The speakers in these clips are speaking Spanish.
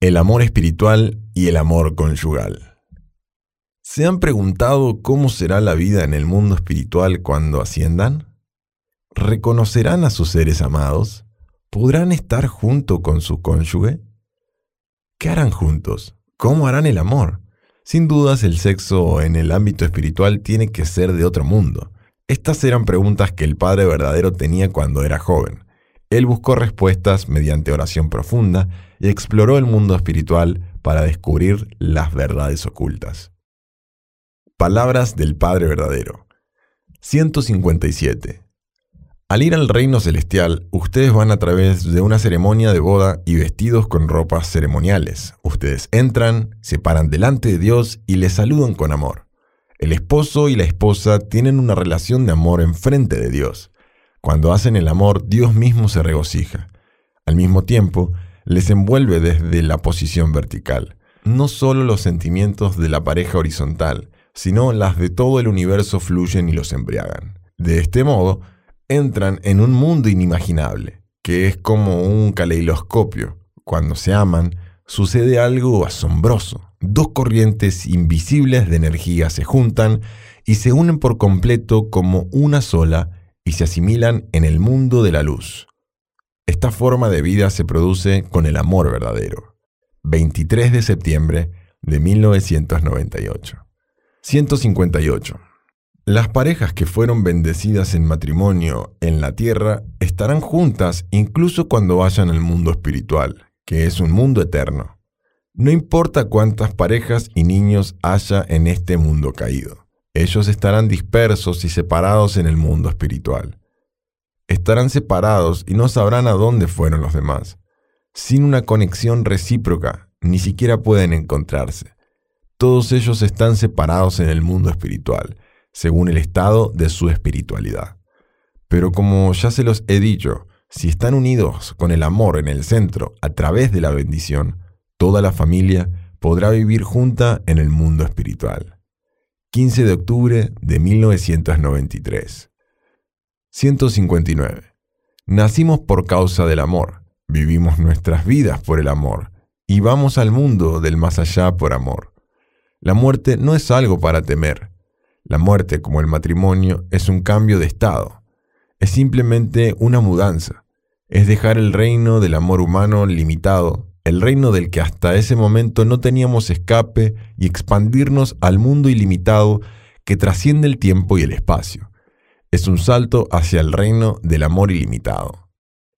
el amor espiritual y el amor conyugal. ¿Se han preguntado cómo será la vida en el mundo espiritual cuando asciendan? ¿Reconocerán a sus seres amados? ¿Podrán estar junto con su cónyuge? ¿Qué harán juntos? ¿Cómo harán el amor? Sin dudas el sexo en el ámbito espiritual tiene que ser de otro mundo. Estas eran preguntas que el Padre verdadero tenía cuando era joven. Él buscó respuestas mediante oración profunda y exploró el mundo espiritual para descubrir las verdades ocultas. Palabras del Padre verdadero. 157. Al ir al reino celestial, ustedes van a través de una ceremonia de boda y vestidos con ropas ceremoniales. Ustedes entran, se paran delante de Dios y le saludan con amor. El esposo y la esposa tienen una relación de amor enfrente de Dios. Cuando hacen el amor, Dios mismo se regocija. Al mismo tiempo, les envuelve desde la posición vertical. No solo los sentimientos de la pareja horizontal, sino las de todo el universo fluyen y los embriagan. De este modo, entran en un mundo inimaginable, que es como un caleidoscopio. Cuando se aman, sucede algo asombroso. Dos corrientes invisibles de energía se juntan y se unen por completo como una sola y se asimilan en el mundo de la luz. Esta forma de vida se produce con el amor verdadero. 23 de septiembre de 1998. 158. Las parejas que fueron bendecidas en matrimonio en la tierra estarán juntas incluso cuando vayan al mundo espiritual, que es un mundo eterno. No importa cuántas parejas y niños haya en este mundo caído, ellos estarán dispersos y separados en el mundo espiritual. Estarán separados y no sabrán a dónde fueron los demás. Sin una conexión recíproca, ni siquiera pueden encontrarse. Todos ellos están separados en el mundo espiritual según el estado de su espiritualidad. Pero como ya se los he dicho, si están unidos con el amor en el centro a través de la bendición, toda la familia podrá vivir junta en el mundo espiritual. 15 de octubre de 1993. 159. Nacimos por causa del amor, vivimos nuestras vidas por el amor y vamos al mundo del más allá por amor. La muerte no es algo para temer, la muerte, como el matrimonio, es un cambio de estado. Es simplemente una mudanza. Es dejar el reino del amor humano limitado, el reino del que hasta ese momento no teníamos escape, y expandirnos al mundo ilimitado que trasciende el tiempo y el espacio. Es un salto hacia el reino del amor ilimitado.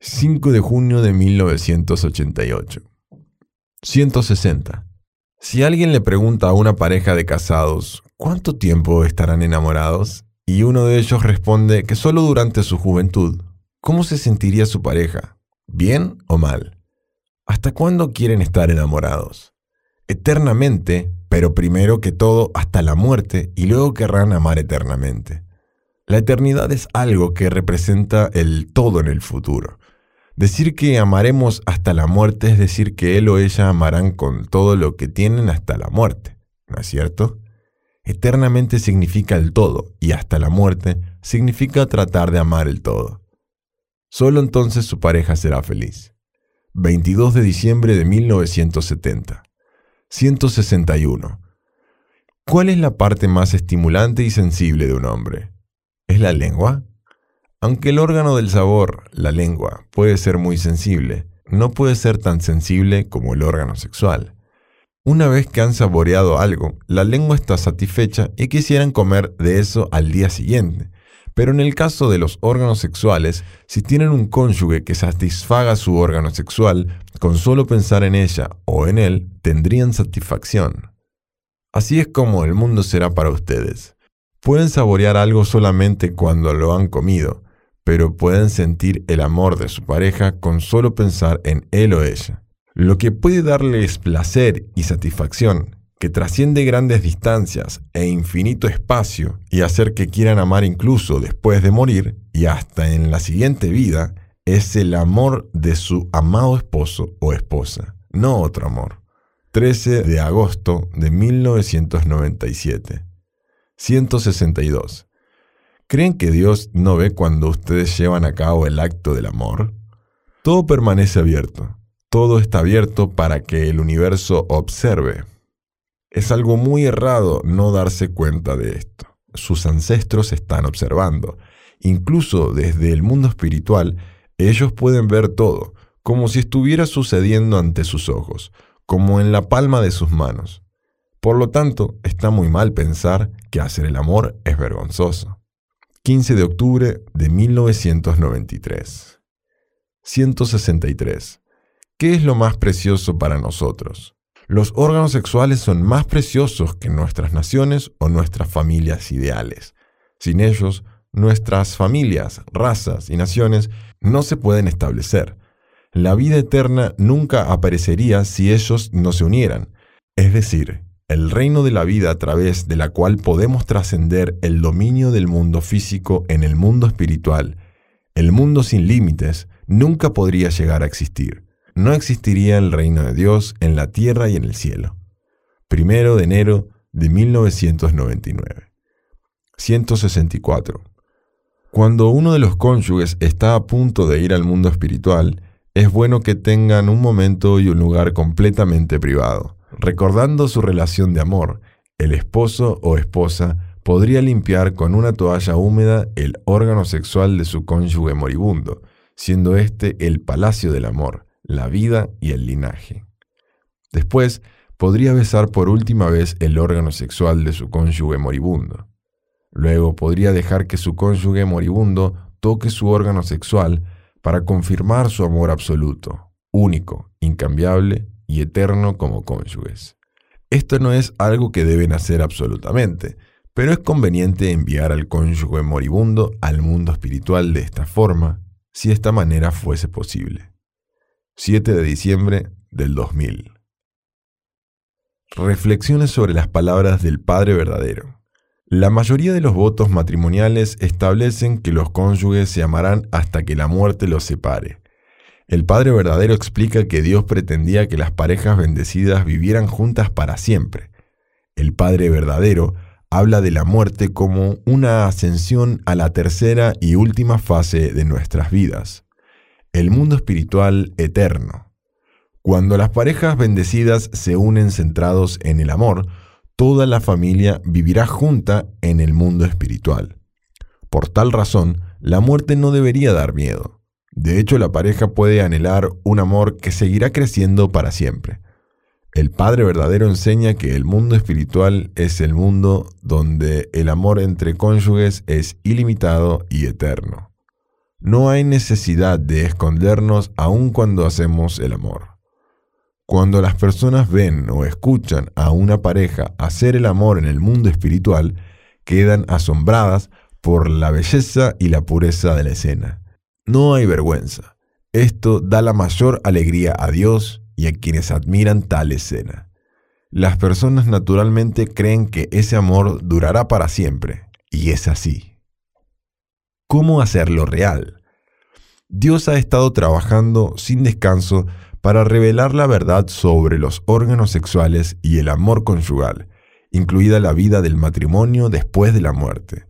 5 de junio de 1988. 160. Si alguien le pregunta a una pareja de casados ¿cuánto tiempo estarán enamorados? Y uno de ellos responde que solo durante su juventud. ¿Cómo se sentiría su pareja? ¿Bien o mal? ¿Hasta cuándo quieren estar enamorados? Eternamente, pero primero que todo hasta la muerte y luego querrán amar eternamente. La eternidad es algo que representa el todo en el futuro. Decir que amaremos hasta la muerte es decir que él o ella amarán con todo lo que tienen hasta la muerte, ¿no es cierto? Eternamente significa el todo y hasta la muerte significa tratar de amar el todo. Solo entonces su pareja será feliz. 22 de diciembre de 1970. 161. ¿Cuál es la parte más estimulante y sensible de un hombre? ¿Es la lengua? Aunque el órgano del sabor, la lengua, puede ser muy sensible, no puede ser tan sensible como el órgano sexual. Una vez que han saboreado algo, la lengua está satisfecha y quisieran comer de eso al día siguiente. Pero en el caso de los órganos sexuales, si tienen un cónyuge que satisfaga su órgano sexual, con solo pensar en ella o en él, tendrían satisfacción. Así es como el mundo será para ustedes. Pueden saborear algo solamente cuando lo han comido, pero pueden sentir el amor de su pareja con solo pensar en él o ella. Lo que puede darles placer y satisfacción, que trasciende grandes distancias e infinito espacio y hacer que quieran amar incluso después de morir y hasta en la siguiente vida, es el amor de su amado esposo o esposa, no otro amor. 13 de agosto de 1997. 162. ¿Creen que Dios no ve cuando ustedes llevan a cabo el acto del amor? Todo permanece abierto Todo está abierto para que el universo observe. Es algo muy errado no darse cuenta de esto. Sus ancestros están observando. Incluso desde el mundo espiritual, ellos pueden ver todo, como si estuviera sucediendo ante sus ojos, como en la palma de sus manos. Por lo tanto, está muy mal pensar que hacer el amor es vergonzoso. 15 de octubre de 1993. 163. ¿Qué es lo más precioso para nosotros? Los órganos sexuales son más preciosos que nuestras naciones o nuestras familias ideales. Sin ellos, nuestras familias, razas y naciones no se pueden establecer. La vida eterna nunca aparecería si ellos no se unieran. Es decir, el reino de la vida a través de la cual podemos trascender el dominio del mundo físico en el mundo espiritual, el mundo sin límites, nunca podría llegar a existir. No existiría el reino de Dios en la tierra y en el cielo. Primero de enero de 1999. 164. Cuando uno de los cónyuges está a punto de ir al mundo espiritual, es bueno que tengan un momento y un lugar completamente privado. Recordando su relación de amor, el esposo o esposa podría limpiar con una toalla húmeda el órgano sexual de su cónyuge moribundo, siendo este el palacio del amor, la vida y el linaje. Después, podría besar por última vez el órgano sexual de su cónyuge moribundo. Luego podría dejar que su cónyuge moribundo toque su órgano sexual para confirmar su amor absoluto, único, incambiable y eterno como cónyuges. Esto no es algo que deben hacer absolutamente, pero es conveniente enviar al cónyuge moribundo al mundo espiritual de esta forma, si esta manera fuese posible. 7 de diciembre del 2000. Reflexiones sobre las palabras del Padre verdadero. La mayoría de los votos matrimoniales establecen que los cónyuges se amarán hasta que la muerte los separe. El Padre verdadero explica que Dios pretendía que las parejas bendecidas vivieran juntas para siempre. El Padre verdadero habla de la muerte como una ascensión a la tercera y última fase de nuestras vidas, el mundo espiritual eterno. Cuando las parejas bendecidas se unen centrados en el amor, toda la familia vivirá junta en el mundo espiritual. Por tal razón, la muerte no debería dar miedo. De hecho, la pareja puede anhelar un amor que seguirá creciendo para siempre. El Padre verdadero enseña que el mundo espiritual es el mundo donde el amor entre cónyuges es ilimitado y eterno. No hay necesidad de escondernos aun cuando hacemos el amor. Cuando las personas ven o escuchan a una pareja hacer el amor en el mundo espiritual, quedan asombradas por la belleza y la pureza de la escena. No hay vergüenza. Esto da la mayor alegría a Dios y a quienes admiran tal escena. Las personas naturalmente creen que ese amor durará para siempre, y es así. ¿Cómo hacerlo real? Dios ha estado trabajando sin descanso para revelar la verdad sobre los órganos sexuales y el amor conyugal, incluida la vida del matrimonio después de la muerte.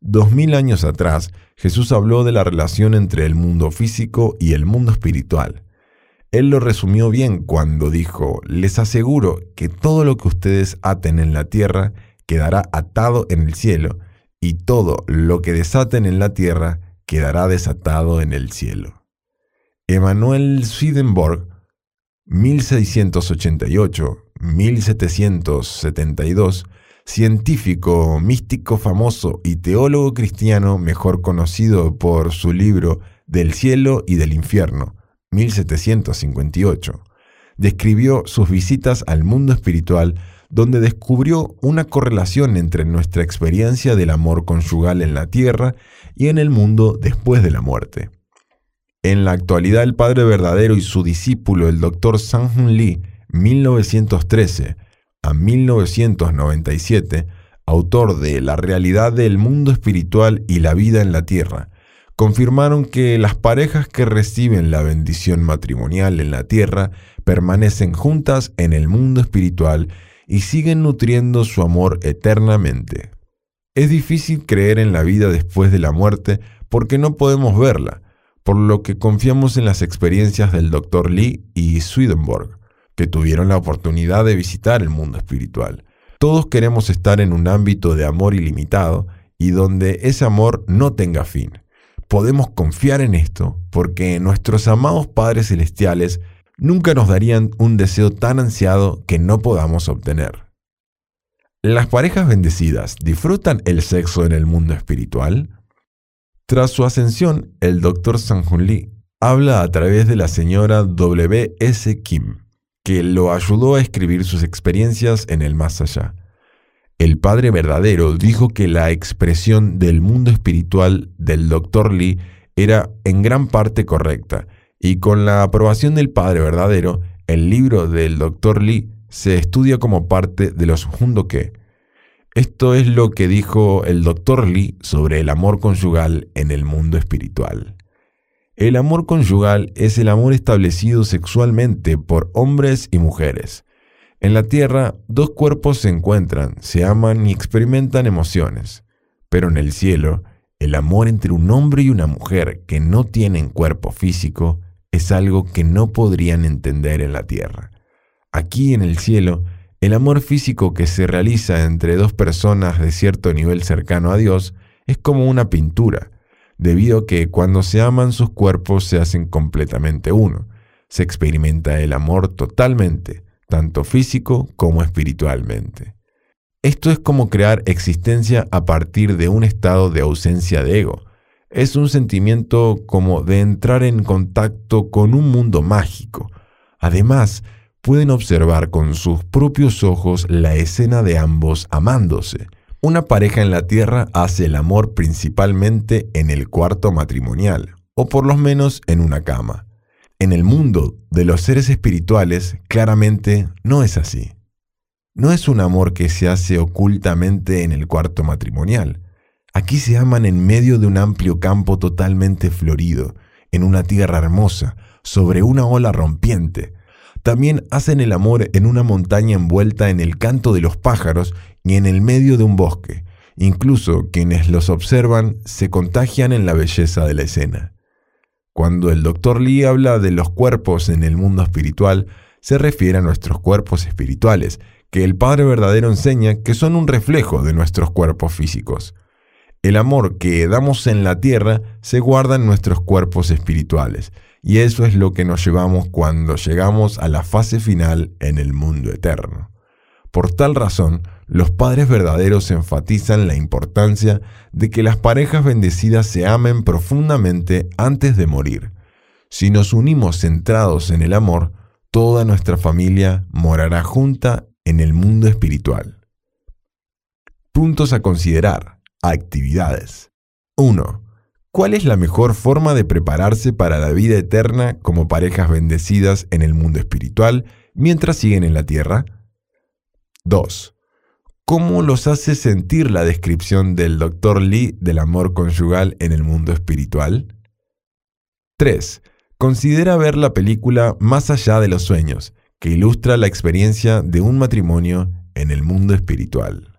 Dos mil años atrás, Jesús habló de la relación entre el mundo físico y el mundo espiritual. Él lo resumió bien cuando dijo, les aseguro que todo lo que ustedes aten en la tierra quedará atado en el cielo, y todo lo que desaten en la tierra quedará desatado en el cielo. Emanuel Swedenborg, 1688-1772, científico, místico famoso y teólogo cristiano mejor conocido por su libro Del cielo y del infierno, 1758, describió sus visitas al mundo espiritual donde descubrió una correlación entre nuestra experiencia del amor conyugal en la tierra y en el mundo después de la muerte. En la actualidad, el Padre Verdadero y su discípulo, el Dr. Sang-Hun Lee, 1913 a 1997, autor de La realidad del mundo espiritual y la vida en la tierra, confirmaron que las parejas que reciben la bendición matrimonial en la tierra permanecen juntas en el mundo espiritual y siguen nutriendo su amor eternamente. Es difícil creer en la vida después de la muerte porque no podemos verla, por lo que confiamos en las experiencias del Dr. Lee y Swedenborg, que tuvieron la oportunidad de visitar el mundo espiritual. Todos queremos estar en un ámbito de amor ilimitado y donde ese amor no tenga fin. Podemos confiar en esto porque nuestros amados padres celestiales nunca nos darían un deseo tan ansiado que no podamos obtener. ¿Las parejas bendecidas disfrutan el sexo en el mundo espiritual? Tras su ascensión, el Dr. Sanjun Lee habla a través de la señora W. S. Kim, que lo ayudó a escribir sus experiencias en el más allá. El Padre verdadero dijo que la expresión del mundo espiritual del Dr. Lee era en gran parte correcta, y con la aprobación del Padre verdadero, el libro del Dr. Lee se estudia como parte de los que. Esto es lo que dijo el Dr. Lee sobre el amor conyugal en el mundo espiritual. El amor conyugal es el amor establecido sexualmente por hombres y mujeres. En la tierra, dos cuerpos se encuentran, se aman y experimentan emociones. Pero en el cielo, el amor entre un hombre y una mujer que no tienen cuerpo físico es algo que no podrían entender en la tierra. Aquí en el cielo, el amor físico que se realiza entre dos personas de cierto nivel cercano a Dios es como una pintura, debido a que cuando se aman sus cuerpos se hacen completamente uno. Se experimenta el amor totalmente, tanto físico como espiritualmente. Esto es como crear existencia a partir de un estado de ausencia de ego. Es un sentimiento como de entrar en contacto con un mundo mágico. Además, pueden observar con sus propios ojos la escena de ambos amándose. Una pareja en la tierra hace el amor principalmente en el cuarto matrimonial, o por lo menos en una cama. En el mundo de los seres espirituales, claramente no es así. No es un amor que se hace ocultamente en el cuarto matrimonial. Aquí se aman en medio de un amplio campo totalmente florido, en una tierra hermosa, sobre una ola rompiente. También hacen el amor en una montaña envuelta en el canto de los pájaros y en el medio de un bosque. Incluso quienes los observan se contagian en la belleza de la escena. Cuando el Dr. Lee habla de los cuerpos en el mundo espiritual, se refiere a nuestros cuerpos espirituales, que el Padre verdadero enseña que son un reflejo de nuestros cuerpos físicos. El amor que damos en la tierra se guarda en nuestros cuerpos espirituales, y eso es lo que nos llevamos cuando llegamos a la fase final en el mundo eterno. Por tal razón, los padres verdaderos enfatizan la importancia de que las parejas bendecidas se amen profundamente antes de morir. Si nos unimos centrados en el amor, toda nuestra familia morará junta en el mundo espiritual. Puntos a considerar. Actividades. 1. ¿Cuál es la mejor forma de prepararse para la vida eterna como parejas bendecidas en el mundo espiritual mientras siguen en la tierra? 2. ¿Cómo los hace sentir la descripción del Dr. Lee del amor conyugal en el mundo espiritual? 3. Considera ver la película Más allá de los sueños, que ilustra la experiencia de un matrimonio en el mundo espiritual.